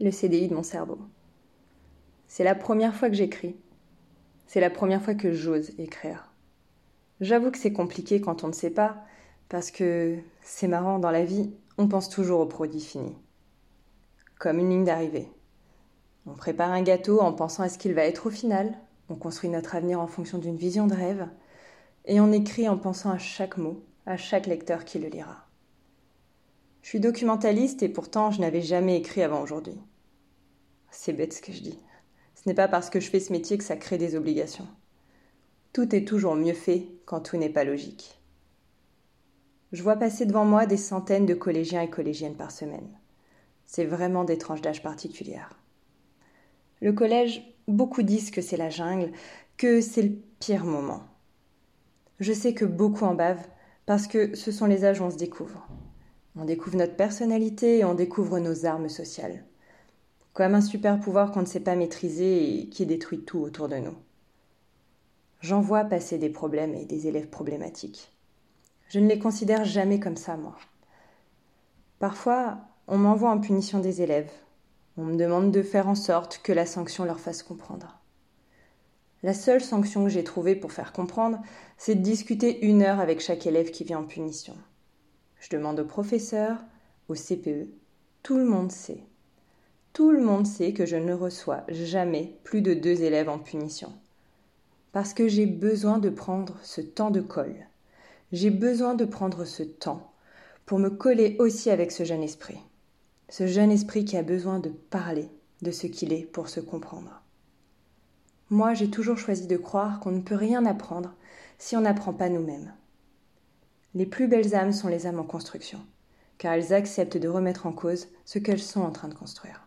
le CDI de mon cerveau. C'est la première fois que j'écris. C'est la première fois que j'ose écrire. J'avoue que c'est compliqué quand on ne sait pas, parce que c'est marrant, dans la vie, on pense toujours au produit fini. Comme une ligne d'arrivée. On prépare un gâteau en pensant à ce qu'il va être au final, on construit notre avenir en fonction d'une vision de rêve, et on écrit en pensant à chaque mot, à chaque lecteur qui le lira. Je suis documentaliste et pourtant je n'avais jamais écrit avant aujourd'hui. C'est bête ce que je dis. Ce n'est pas parce que je fais ce métier que ça crée des obligations. Tout est toujours mieux fait quand tout n'est pas logique. Je vois passer devant moi des centaines de collégiens et collégiennes par semaine. C'est vraiment des tranches d'âge particulières. Le collège, beaucoup disent que c'est la jungle, que c'est le pire moment. Je sais que beaucoup en bavent parce que ce sont les âges où on se découvre. On découvre notre personnalité et on découvre nos armes sociales. Comme un super pouvoir qu'on ne sait pas maîtriser et qui détruit tout autour de nous. J'en vois passer des problèmes et des élèves problématiques. Je ne les considère jamais comme ça, moi. Parfois, on m'envoie en punition des élèves. On me demande de faire en sorte que la sanction leur fasse comprendre. La seule sanction que j'ai trouvée pour faire comprendre, c'est de discuter une heure avec chaque élève qui vient en punition. Je demande au professeur, au CPE, tout le monde sait. Tout le monde sait que je ne reçois jamais plus de deux élèves en punition. Parce que j'ai besoin de prendre ce temps de colle. J'ai besoin de prendre ce temps pour me coller aussi avec ce jeune esprit. Ce jeune esprit qui a besoin de parler de ce qu'il est pour se comprendre. Moi, j'ai toujours choisi de croire qu'on ne peut rien apprendre si on n'apprend pas nous-mêmes. Les plus belles âmes sont les âmes en construction, car elles acceptent de remettre en cause ce qu'elles sont en train de construire.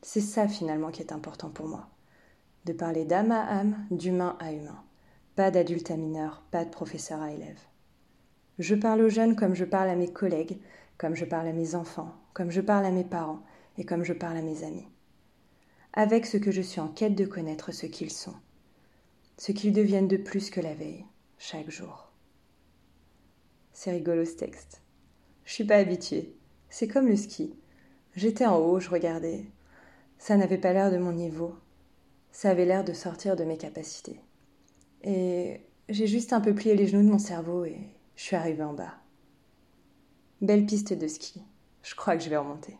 C'est ça finalement qui est important pour moi. De parler d'âme à âme, d'humain à humain. Pas d'adulte à mineur, pas de professeur à élève. Je parle aux jeunes comme je parle à mes collègues, comme je parle à mes enfants, comme je parle à mes parents et comme je parle à mes amis. Avec ce que je suis en quête de connaître ce qu'ils sont, ce qu'ils deviennent de plus que la veille, chaque jour. C'est rigolo ce texte. Je suis pas habituée. C'est comme le ski. J'étais en haut, je regardais. Ça n'avait pas l'air de mon niveau. Ça avait l'air de sortir de mes capacités. Et j'ai juste un peu plié les genoux de mon cerveau et je suis arrivée en bas. Belle piste de ski. Je crois que je vais remonter.